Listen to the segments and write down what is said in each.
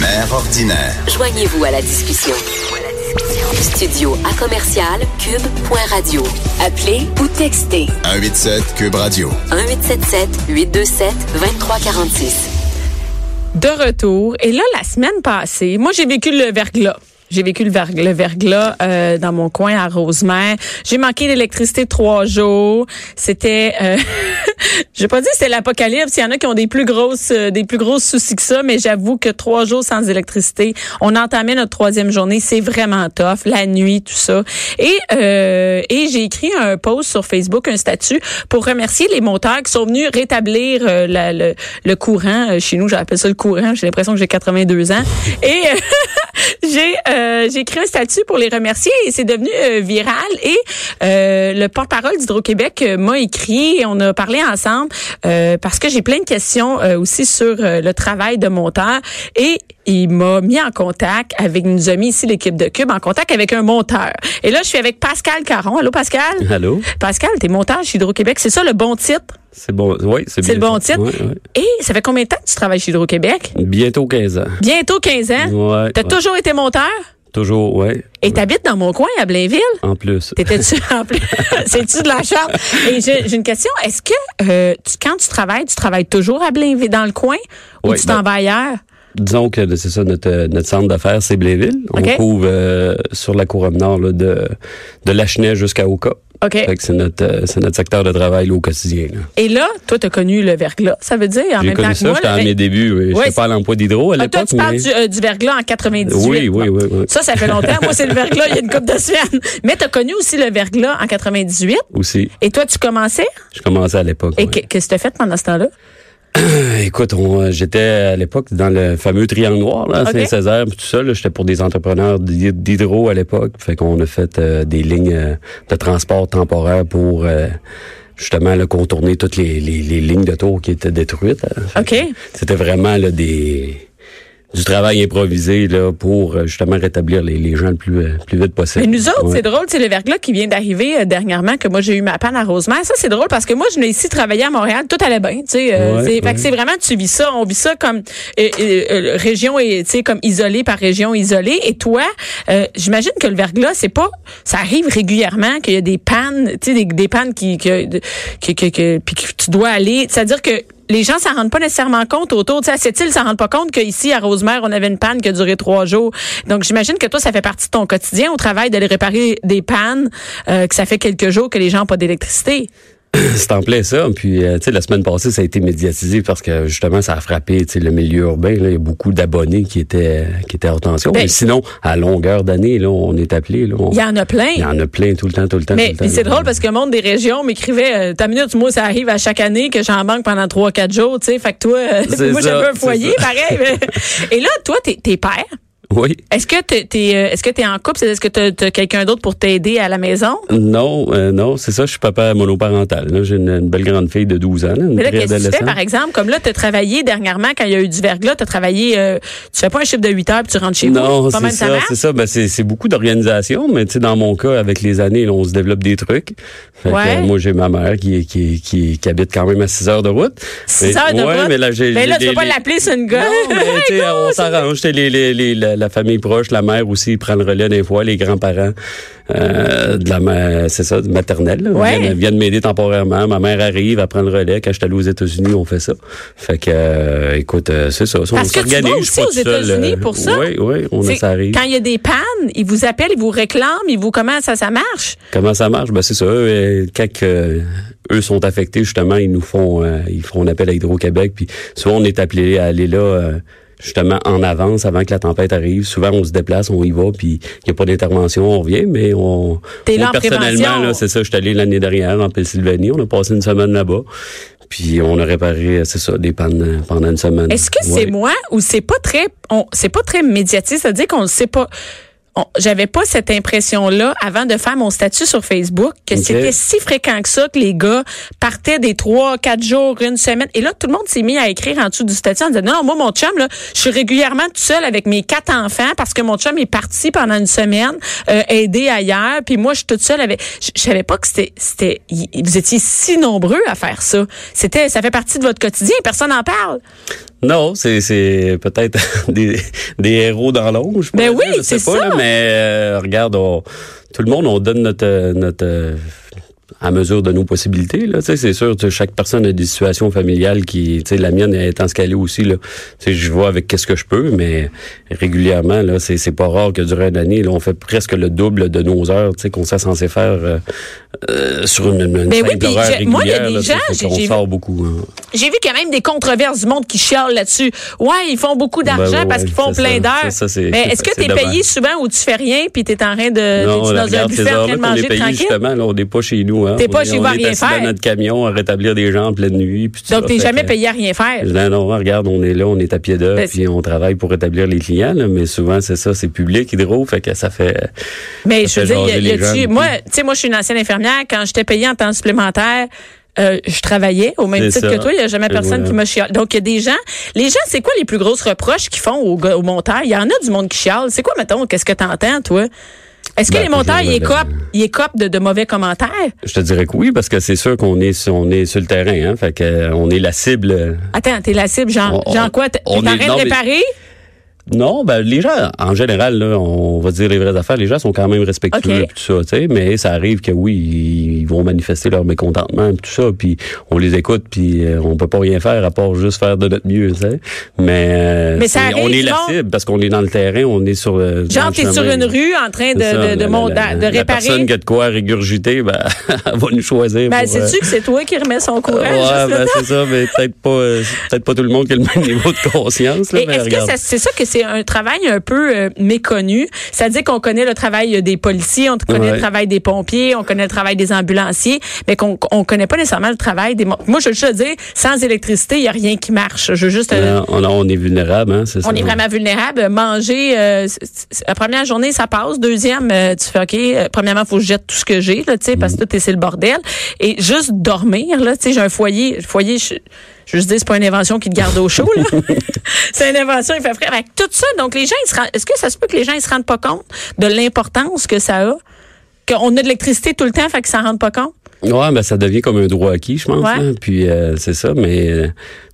Mère ordinaire. Joignez-vous à la discussion. Studio à commercial cube.radio. Appelez ou textez 187 Cube Radio. 1877 827 2346. De retour. Et là, la semaine passée, moi, j'ai vécu le verglas. J'ai vécu le, verg- le verglas euh, dans mon coin à Rosemère. J'ai manqué d'électricité trois jours. C'était, euh, je vais pas dire que c'était l'apocalypse. Il y en a qui ont des plus grosses, euh, des plus grosses soucis que ça, mais j'avoue que trois jours sans électricité, on entamait notre troisième journée. C'est vraiment tough. La nuit, tout ça. Et euh, et j'ai écrit un post sur Facebook, un statut pour remercier les monteurs qui sont venus rétablir euh, le, le courant. Euh, Chez nous, j'appelle ça le courant. J'ai l'impression que j'ai 82 ans. Et j'ai euh, j'ai écrit un statut pour les remercier et c'est devenu euh, viral. Et euh, le porte-parole d'Hydro-Québec euh, m'a écrit et on a parlé ensemble euh, parce que j'ai plein de questions euh, aussi sur le travail de monteur. Et il m'a mis en contact avec, nous a mis ici l'équipe de Cube, en contact avec un monteur. Et là, je suis avec Pascal Caron. Allô, Pascal? Allô? Pascal, t'es monteur chez Hydro-Québec. C'est ça le bon titre? C'est bon. Oui, c'est le bon titre? Et ça fait combien de temps que tu travailles chez Hydro-Québec? Bientôt 15 ans. Bientôt 15 ans? Ouais. T'as ouais. toujours été monteur? Toujours, ouais. Et t'habites dans mon coin, à Blainville? En plus. T'étais-tu en plus? C'est-tu de la charte? Et j'ai une question. Est-ce que euh, tu, quand tu travailles, tu travailles toujours à Blainville, dans le coin? Ou Ouais, tu t'en ben- vas ailleurs? Disons que c'est ça, notre, notre centre d'affaires, c'est Blainville. On couvre euh, sur la couronne nord là, de, de Lachenay jusqu'à Oka. OK. C'est notre, euh, c'est notre secteur de travail là, au quotidien. là. Et là, toi, t'as connu le verglas. Ça veut dire, J'ai connu ça, j'étais à mes débuts. Oui. Ouais, J'étais pas à l'emploi d'hydro à Ah, toi, l'époque. tu parles mais... du, euh, du verglas en 98. Oui, oui, oui, oui. Ça, ça fait longtemps. Moi, c'est le verglas il y a une couple de semaines. Mais t'as connu aussi le verglas en 98. Aussi. Et toi, tu commençais? Je commençais à l'époque. Et ouais. que- qu'est-ce que t'as fait pendant ce temps-là? Écoute, on, euh, j'étais à l'époque dans le fameux triangle noir, là. Saint-Césaire, tout ça. J'étais pour des entrepreneurs d'hy- d'hydro à l'époque. Fait qu'on a fait euh, des lignes euh, de transport temporaire pour euh, justement là, contourner toutes les, les, les lignes de tour qui étaient détruites. hein. OK. C'était vraiment là, des du travail improvisé là pour euh, justement rétablir les, les gens le plus euh, plus vite possible. Mais nous autres, Ouais. c'est drôle, c'est le verglas qui vient d'arriver euh, dernièrement, que moi j'ai eu ma panne à Rosemère. Ça, c'est drôle parce que moi, je venais ici travailler à Montréal, tout allait bien. Tu sais, euh, Ouais, c'est, fait ouais. que c'est vraiment, tu vis ça, on vit ça comme euh, région et tu sais comme isolé par région isolée. Et toi, euh, j'imagine que le verglas, c'est pas, ça arrive régulièrement qu'il y a des pannes, tu sais, des, des pannes qui que, que, que, que- puis que tu dois aller. C'est-à-dire que les gens s'en rendent pas nécessairement compte autour. Tu sais, à cette île, s'en rendent pas compte qu'ici, à Rosemère, on avait une panne qui a duré trois jours. Donc, j'imagine que toi, ça fait partie de ton quotidien au travail d'aller réparer des pannes, euh, que ça fait quelques jours que les gens n'ont pas d'électricité. C'est en plein ça. Puis, euh, tu sais, la semaine passée, ça a été médiatisé parce que justement, ça a frappé, tu sais, le milieu urbain. Là, il y a beaucoup d'abonnés qui étaient qui étaient hors tension. Ben, Mais sinon, à longueur d'année, là, on est appelé. Là, on- Il y en a plein. il y en a plein tout le temps, tout le temps. Mais c'est drôle parce que le monde des régions m'écrivait euh, ta minute moi ça arrive à chaque année que j'en manque pendant trois quatre jours tu sais fait que toi euh, moi j'avais un foyer pareil mais- et là toi t'es t'es père? Oui. est-ce que t'es t'es, euh, est-ce que t'es en couple? C'est- est-ce que t'as t'as quelqu'un d'autre pour t'aider à la maison? Non, euh, non, c'est ça, je suis papa monoparental. J'ai une, une belle grande fille de 12 ans, là, une mais là qu'est-ce que tu fais par exemple? Comme là t'as travaillé dernièrement quand il y a eu du verglas t'as travaillé euh, tu fais pas un chiffre de 8 heures puis tu rentres chez Non, vous? Pas c'est ça c'est ça. Ben, c'est, c'est beaucoup d'organisation, mais tu sais, dans mon cas, avec les années, là, on se développe des trucs. Fait Ouais. moi, j'ai ma mère qui, qui, qui, qui habite quand même à 6 heures de route. 6 Mais- heures de ouais, route? mais là, j'ai, mais là tu les- pas l'appeler sur une gueule? Non, mais tu on s'arrange. Tu sais, Les, les, les- la, famille proche, la mère aussi prend le relais des fois, les grands-parents euh, de la c'est ça, maternelle. là, Ouais. viennent, viennent m'aider temporairement. Ma mère arrive, elle prend le relais. Quand je suis allé aux États-Unis, on fait ça. Fait que, euh, écoute, euh, c'est ça. on Parce que tu vas s'organise, aussi aux États-Unis euh, pour ça? Oui, oui, on a, ça arrive. quand il y a des pannes ils vous appellent ils vous réclament ils vous comment ça ça marche? Comment ça marche? Ben, c'est ça. Eux, euh, quand euh, eux sont affectés, justement, ils nous font, ils font un appel à Hydro-Québec. Puis souvent, on est appelé à aller là, justement, en avance, avant que la tempête arrive. Souvent, on se déplace, on y va, puis il n'y a pas d'intervention, on revient, mais on... T'es là personnellement, là, c'est ça. Je suis allé l'année dernière en Pennsylvanie. On a passé une semaine là-bas. Puis on a réparé, c'est ça, des pannes pendant une semaine. Est-ce que c'est moi ou c'est pas très, on, c'est pas très médiatique, c'est-à-dire qu'on ne sait pas. J'avais pas cette impression-là avant de faire mon statut sur Facebook que c'était si fréquent que ça que les gars partaient des trois, quatre jours, une semaine. Et là, tout le monde s'est mis à écrire en dessous du statut en disant non, moi mon chum là, je suis régulièrement tout seul avec mes quatre enfants parce que mon chum est parti pendant une semaine euh, aider ailleurs, puis moi je suis toute seule avec. Je, je savais pas que c'était, c'était, vous étiez si nombreux à faire ça. C'était, ça fait partie de votre quotidien. Personne n'en parle. Non, c'est c'est peut-être des, des héros dans l'ombre. je Ben oui, dire, je sais c'est pas, ça. là, mais euh, regarde, on- tout le monde, on donne notre notre euh, à mesure de nos possibilités. Là, c'est sûr, chaque personne a des situations familiales qui, tu sais, la mienne étant ce qu'elle est aussi. Là, Tu sais, je vois avec qu'est-ce que je peux, mais régulièrement, là, c'est c'est pas rare que durant une année, là, on fait presque le double de nos heures, tu sais, qu'on serait censé faire euh, euh, sur une, une Ben oui, simple j'ai- moi, il y a des là, gens, j'ai- qu'on j'ai vu- sort beaucoup. hein. J'ai vu qu'il y a même des controverses du monde qui chialent là-dessus. Ouais, ils font beaucoup d'argent Ben ouais, parce qu'ils font plein ça. d'heures. Ça, ça, c'est- Mais est-ce que tu es payé souvent ou tu fais rien puis tu es en train de Non, dans un buffet en train de manger est tranquille? justement, là, on n'est pas chez nous. Hein. T'es pas à est rien faire. dans notre camion à rétablir des gens en pleine nuit. Puis Donc t'es jamais payé à rien faire. Non, non, regarde, on est là, on est à pied d'œuvre, puis on travaille pour rétablir les clients, là, mais souvent, c'est ça, c'est public, hydro, fait que ça fait... Mais Ça je veux dire, y a- y gens moi, tu sais, moi, je suis une ancienne infirmière. Quand j'étais payée en temps supplémentaire, euh, je travaillais au même titre ça. que toi. Il n'y a jamais personne qui m'a chialé. Donc, il y a des gens. Les gens, c'est quoi les plus grosses reproches qu'ils font aux, aux monteurs? Il y en a du monde qui chiale. C'est quoi, mettons, qu'est-ce que t'entends, toi? Est-ce que Ben, les monteurs, ils ben, écopent, ils écopent de, de mauvais commentaires? Je te dirais que oui, parce que c'est sûr qu'on est, sur- on est sur le terrain, hein, fait que euh, on est la cible... euh, Attends, t'es la cible, genre, On- genre quoi? T'es t'es en on train est- de réparer? Non, ben les gens, en général, là, on va dire les vraies affaires, les gens sont quand même respectueux tout ça, tu sais, mais ça arrive que oui, ils vont manifester leur mécontentement tout ça, puis on les écoute puis euh, on peut pas rien faire à part juste faire de notre mieux, tu sais. Mais, euh, Mais ça c'est- on arrive, est la cible parce qu'on est dans le terrain, on est sur le dans Genre, t'es sur une rue en train de, C'est ça, de, de, la- mon- la- de La réparer. personne qui a de quoi régurgiter, ben, elle va nous choisir. Ben, euh, sais-tu que c'est toi qui remets son courage? Ouais, ben, c'est ça, mais peut-être pas, euh, c'est peut-être pas tout le monde qui a le même niveau de conscience, là, Et mais est-ce que c'est ça que c'est un travail un peu euh, méconnu? C'est-à-dire qu'on connaît le travail des policiers, on connaît Ouais. le travail des pompiers, on connaît le travail des ambulanciers, mais qu'on on connaît pas nécessairement le travail des... mo- Moi, je veux juste te dire, sans électricité, il y a rien qui marche. Je veux juste... euh, on, on est vulnérable, hein, c'est ça. on est vraiment vulnérable. Manger, euh, la première journée, ça passe. Deuxième, euh, tu fais OK. euh, premièrement, faut que je jette tout ce que j'ai, là, tu sais, parce que tout est c'est le bordel. Et juste dormir, là, tu sais, j'ai un foyer. Foyer, je, je veux juste dire, c'est pas une invention qui te garde au chaud, là. c'est une invention, il fait frais. Avec tout ça, donc les gens, ils se rendent, est-ce que ça se peut que les gens, ils se rendent pas compte de l'importance que ça a? Qu'on a de l'électricité tout le temps, fait qu'ils s'en rendent pas compte? Ouais, ben ça devient comme un droit acquis, je pense. Ouais. hein. Puis euh, c'est ça, mais euh,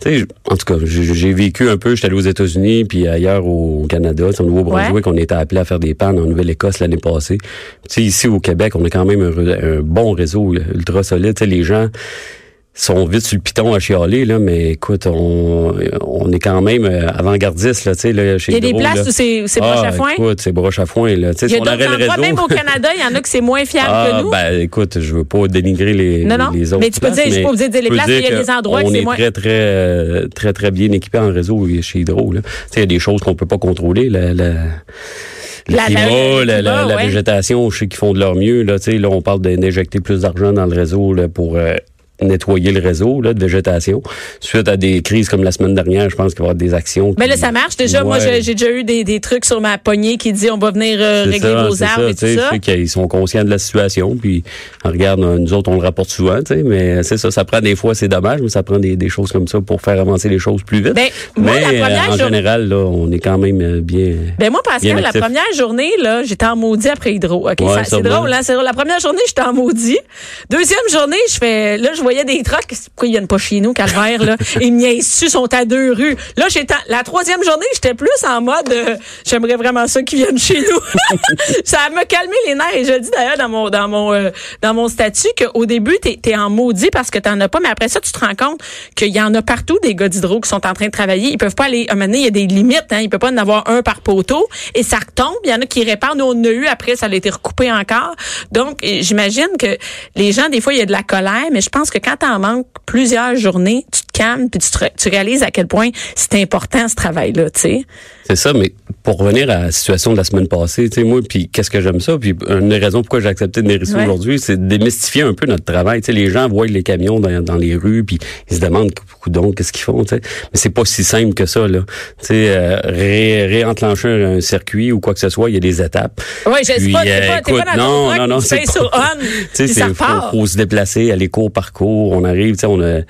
tu sais, j- en tout cas, j'ai vécu un peu. J'étais allé aux États-Unis, puis ailleurs au Canada, au Nouveau-Brunswick, on était appelé à faire des pannes en Nouvelle-Écosse l'année passée. Tu sais, ici au Québec, on a quand même un, un bon réseau ultra solide. Tu sais, les gens sont vite sur le piton à chialer, là, mais écoute, on, on est quand même euh, avant-gardiste, là, tu sais, là, chez Il y a des places là. où c'est c'est ah, broche à foin? écoute, c'est broche à foin, là. Tu sais, Il y a si on d'autres aurait le endroits, réseau... même au Canada, il y en a que c'est moins fiable Ah, que nous. ben, écoute, je veux pas dénigrer les, Non, non. les autres. Mais tu peux places, dire, je obligée de dire les peux places, mais il y a dire des endroits que on c'est est moins- très, très, euh, très, très bien équipé en réseau chez Hydro, là. Tu sais, il y a des choses qu'on peut pas contrôler, la, la, le La- la- climat, la, la, climat, la ouais. végétation, je sais qu'ils font de leur mieux, là. Là, on parle d'injecter plus d'argent dans le réseau, là, pour, euh, nettoyer le réseau là, de végétation. Suite à des crises comme la semaine dernière, je pense qu'il va y avoir des actions. Mais là, ça marche. Déjà, moi, Ouais. j'ai j'ai déjà eu des, des trucs sur ma poignée qui dit on va venir euh, régler ça, vos arbres et tout ça. Je sais qu'ils sont conscients de la situation, puis regarde, nous autres, on le rapporte souvent, mais c'est ça, ça prend des fois, c'est dommage, mais ça prend des, des choses comme ça pour faire avancer les choses plus vite. Ben, moi, mais la première euh, en jour- général, là, on est quand même euh, bien. Ben moi, Pascal, la première journée, là, j'étais en maudit après Hydro. OK, Ouais, ça- c'est drôle, hein? C'est drôle. La première journée, j'étais en maudit. Deuxième journée, je fais, là, je voyais des trucks. Pourquoi ils viennent pas chez nous, Calvaire, là? Ils me dessus, sont à deux rues? Là, j'étais, la troisième journée, j'étais plus en mode, euh, j'aimerais vraiment ça qu'ils viennent chez nous. ça m'a calmé les nerfs. Et je dis d'ailleurs dans mon, dans mon, euh, dans mon statut qu'au début, t'es, t'es en maudit parce que t'en as pas. Mais après ça, tu te rends compte qu'il y en a partout des gars d'hydro qui sont en train de travailler. Ils peuvent pas aller, à un moment il y a des limites, hein. Ils peuvent pas en avoir un par poteau. Et ça retombe. Il y en a qui réparent. Nous, on en a eu. Après, ça a été recoupé encore. Donc, j'imagine que les gens, des fois, il y a de la colère, mais je pense que que quand t'en manques plusieurs journées, tu te calmes puis tu, te- tu réalises à quel point c'est important ce travail-là, tu sais. C'est ça, mais pour revenir à la situation de la semaine passée, tu sais, moi, puis qu'est-ce que j'aime ça, puis une des raisons pourquoi j'ai accepté de Ouais. aujourd'hui, c'est de démystifier un peu notre travail. Tu sais, les gens voient les camions dans, dans les rues, puis ils se demandent, donc qu'est-ce qu'ils font, tu sais. Mais c'est pas si simple que ça, là. Tu sais, euh, ré, réenclencher un circuit ou quoi que ce soit, il y a des étapes. Ouais, je sais pas, t'es euh, pas, t'es pas écoute, dans ton non, non, non, c'est pas- ça c'est faut, faut se déplacer, aller cours par cours, on arrive, tu sais, on a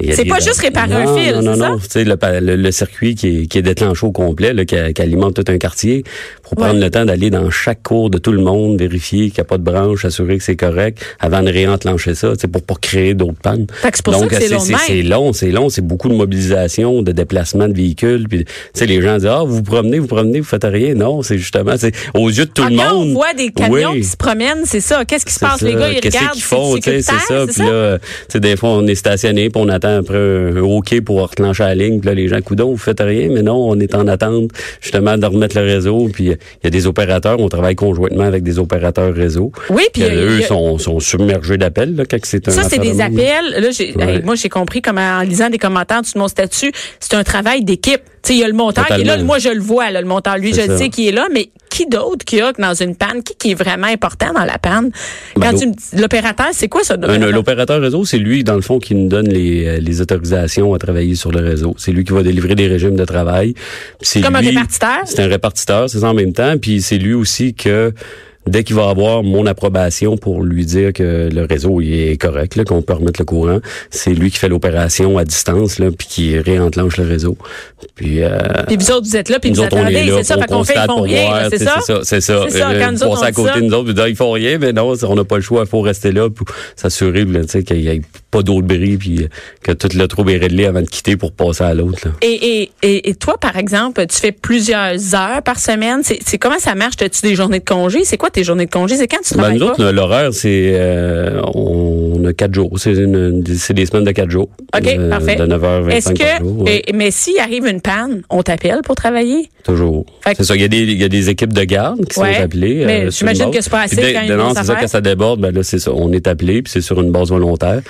C'est pas juste réparer un fil, non, non, ça? non. Tu sais, le, le, le circuit qui est, qui est déclenché au complet, là, qui, alimente tout un quartier, faut prendre Ouais. le temps d'aller dans chaque cours de tout le monde, vérifier qu'il n'y a pas de branche, assurer que c'est correct, avant de réenclencher ça, pour pas créer d'autres pannes. C'est pour ça Donc, c'est long c'est long, c'est long, c'est beaucoup de mobilisation, de déplacement de véhicules. Puis, tu sais, les gens disent, ah, vous vous promenez, vous promenez, vous faites rien. Non, c'est justement, c'est aux yeux de tout Ah, le monde. on voit des camions Oui. qui se promènent, c'est ça. Qu'est-ce qui se passe? ça. Les gars, ils regardent. c'est ça. Puis là, des fois, on est stationné, on attend après un OK pour reclencher la ligne. Puis là, les gens, coudons, vous faites rien. Mais non, on est en attente, justement, de remettre le réseau. Puis il y a des opérateurs, on travaille conjointement avec des opérateurs réseau. Oui, puis a- eux a- sont, sont submergés d'appels, là, quand c'est un Ça, c'est des appels. Là, j'ai, Ouais. hey, moi, j'ai compris comme en lisant des commentaires de mon statut, c'est un travail d'équipe. Il y a le monteur qui est là. Moi, je le vois, là, le monteur. Lui, je le sais qui est là, mais qui d'autre qui a dans une panne? Qui, qui est vraiment important dans la panne? Ben, l'opérateur, c'est quoi ça? L'opérateur? Réseau, c'est lui, dans le fond, qui nous donne les, euh, les autorisations à travailler sur le réseau. C'est lui qui va délivrer des régimes de travail. C'est Comme un répartiteur? C'est un répartiteur, c'est ça en même temps. Puis c'est lui aussi que dès qu'il va avoir mon approbation pour lui dire que le réseau il est correct, qu'on peut remettre le courant, c'est lui qui fait l'opération à distance, là, puis qui réenclenche le réseau. Puis, euh, Puis vous autres, vous êtes là, puis nous vous autres, attendez, c'est ça, qu'on fait, ils font rien, c'est ça? C'est ça, c'est ça. Euh, quand nous autres, on à côté de nous autres, ils font rien, mais non, on n'a pas le choix, il faut rester là pour s'assurer là, tu sais, qu'il n'y ait pas d'autre bris, puis que tout le trouble est réglé avant de quitter pour passer à l'autre. Et, et, et, et toi, par exemple, tu fais plusieurs heures par semaine. C'est c'est comment ça marche? As-tu des journées de congé? C'est quoi tes journées de congé? C'est quand tu Ben, travailles nous pas? autres, l'horaire, c'est euh, on a quatre jours. C'est des semaines de quatre jours. OK, Euh, parfait. De 9h25 Est-ce par jour. que, ouais, et- mais s'il arrive une panne, on t'appelle pour travailler? toujours. C'est ça. Il y, a des, il y a des équipes de garde qui Ouais, sont appelées. mais euh, j'imagine que c'est pas assez Puis quand Non, c'est ça, quand ça déborde, ben là, c'est ça. On est appelé, puis c'est sur une base volontaire.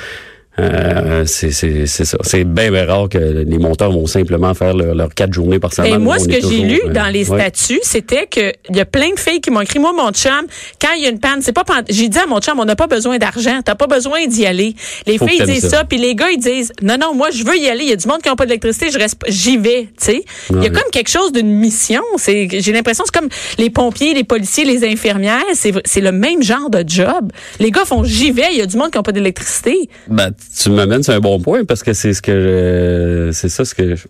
Euh, c'est c'est c'est ça. C'est bien bien rare que les monteurs vont simplement faire leur, leurs quatre journées par semaine. Et moi, ce que j'ai lu euh, dans les ouais. statuts, c'était que il y a plein de filles qui m'ont écrit, moi, mon chum, quand il y a une panne, c'est pas, pan- j'ai dit à mon chum, on n'a pas besoin d'argent, t'as pas besoin d'y aller. Les Faut filles disent ça. ça, puis les gars, ils disent, non, non, moi, je veux y aller. Il y a du monde qui n'a pas d'électricité, je reste, pas- j'y vais, tu sais? Il y a comme quelque chose d'une mission. C'est, j'ai l'impression, c'est comme les pompiers, les policiers, les infirmières, c'est, c'est le même genre de job. Les gars font, j'y vais, il y a du monde qui n'a pas d'électricité. Ben, tu m'amènes sur un bon point parce que c'est ce que je- c'est ça ce que je-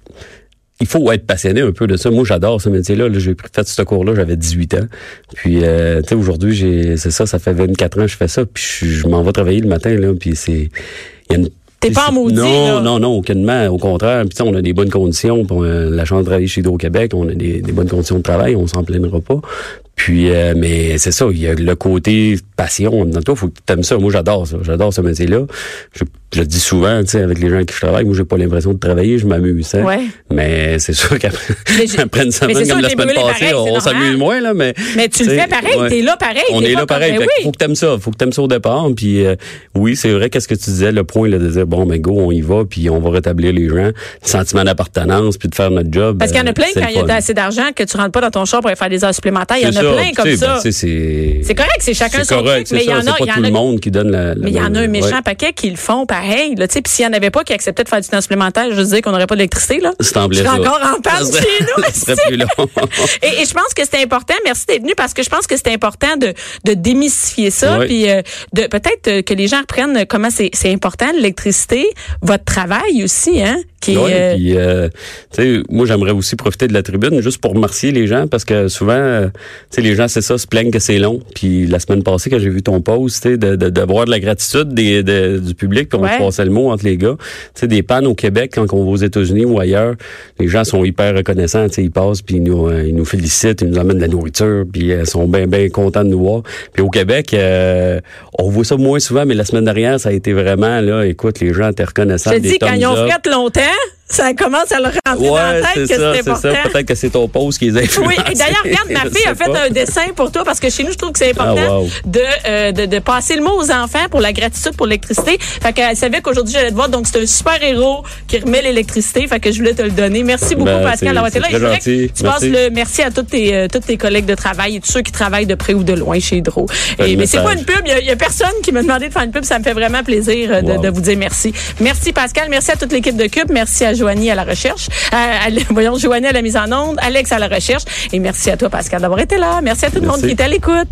il faut être passionné un peu de ça. Moi, j'adore ce métier-là. Là, j'ai fait ce cours-là, j'avais 18 ans. Puis, euh, tu sais, aujourd'hui, j'ai, c'est ça, ça fait 24 ans que je fais ça. Puis, je, je m'en vais travailler le matin, là. Puis, c'est, il y a une T'es pas en maudit, Non, là. non, non, aucunement. Au contraire. Puis, on a des bonnes conditions. Pour euh, la chance de travailler chez Hydro-Québec, on a des, des bonnes conditions de travail. On s'en plaindra pas. Puis, euh, mais c'est ça. Il y a le côté passion. Dans toi, faut que t'aimes ça. Moi, j'adore ça. J'adore ce métier-là. Je, je le dis souvent, tu sais, avec les gens avec qui je travaille. Moi, j'ai pas l'impression de travailler. Je m'amuse. hein. Ouais. Mais c'est sûr qu'après Mais après une mais semaine sûr, comme la semaine passée, pareil, on s'amuse moins, là. Mais, Mais tu le fais pareil, ouais. t'es là pareil. On est là comme- pareil. Ben Fait que oui. Faut que t'aimes ça. Faut que t'aimes ça au départ. Puis euh, oui, c'est vrai. Qu'est-ce que tu disais, le point là, de dire bon, ben go, on y va, puis on va rétablir les gens, le sentiment d'appartenance, puis de faire notre job. Parce qu'il y en euh, a plein c'est quand il y a assez d'argent que tu rentres pas dans ton char pour aller faire des heures supplémentaires. Il y en C'est a ça, plein comme ça. ben, c'est correct, c'est chacun son correct, truc, mais il y en a, pas il y en tout a- le monde qui donne la. la Mais il y en a un méchant ouais. paquet qui le font pareil. Là, tu sais, puis s'il n'y en avait pas qui acceptaient de faire du temps supplémentaire, je disais qu'on n'aurait pas d'électricité. Là. C'est encore en panne serait- chez nous. ça serait plus long. et, et je pense que c'est important. Merci d'être venu parce que je pense que c'est important de, de démystifier ça, Oui. puis euh, de peut-être euh, que les gens reprennent comment c'est c'est important l'électricité, votre travail aussi, hein, qui Ouais, euh, puis euh, tu sais, moi j'aimerais aussi profiter de la tribune juste pour remercier les gens parce que souvent, euh, tu sais, les gens c'est ça se plaignent que c'est long. Puis la semaine passée quand j'ai vu ton post, tu sais, de de- d'avoir de, la gratitude des, de- du public, qu'on Ouais. se passait le mot entre les gars. Tu sais, des pannes au Québec quand on va aux États-Unis ou ailleurs, les gens sont hyper reconnaissants. Tu sais, ils passent puis ils nous euh, ils nous félicitent, ils nous amènent de la nourriture, puis euh, ils sont bien bien contents de nous voir. Puis au Québec, euh, on voit ça moins souvent, mais la semaine dernière, ça a été vraiment là. Écoute, les gens étaient reconnaissants. je dis, quand ils ont fait longtemps, ça commence à leur rentrer dans la Ouais, tête que c'est important. ça. Peut-être que c'est ton pause qui les influence. Oui, et d'ailleurs, regarde, ma fille a fait un dessin pour toi parce que chez nous, je trouve que c'est important Ah, wow. de, euh, de, de passer le mot aux enfants pour la gratitude pour l'électricité. Fait qu'elle savait qu'aujourd'hui, j'allais te voir. Donc, c'est un super héros qui remet l'électricité. Fait que je voulais te le donner. Merci beaucoup, Ben, Pascal, d'avoir été là. Et je gentil. Tu passes le merci à tous tes, euh, tous tes collègues de travail et tous ceux qui travaillent de près ou de loin chez Hydro. Et, mais c'est pas une pub. Il y a- il y, a personne qui m'a demandé de faire une pub. Ça me fait vraiment plaisir euh, de, Wow. de vous dire merci. Merci, Pascal. Merci à toute l'équipe de Cube. Merci à Joanie à la recherche. À, à- voyons, Joanie à la mise en onde. Alex à la recherche. Et merci à toi, Pascal, d'avoir été là. Merci à tout le monde qui était à l'écoute.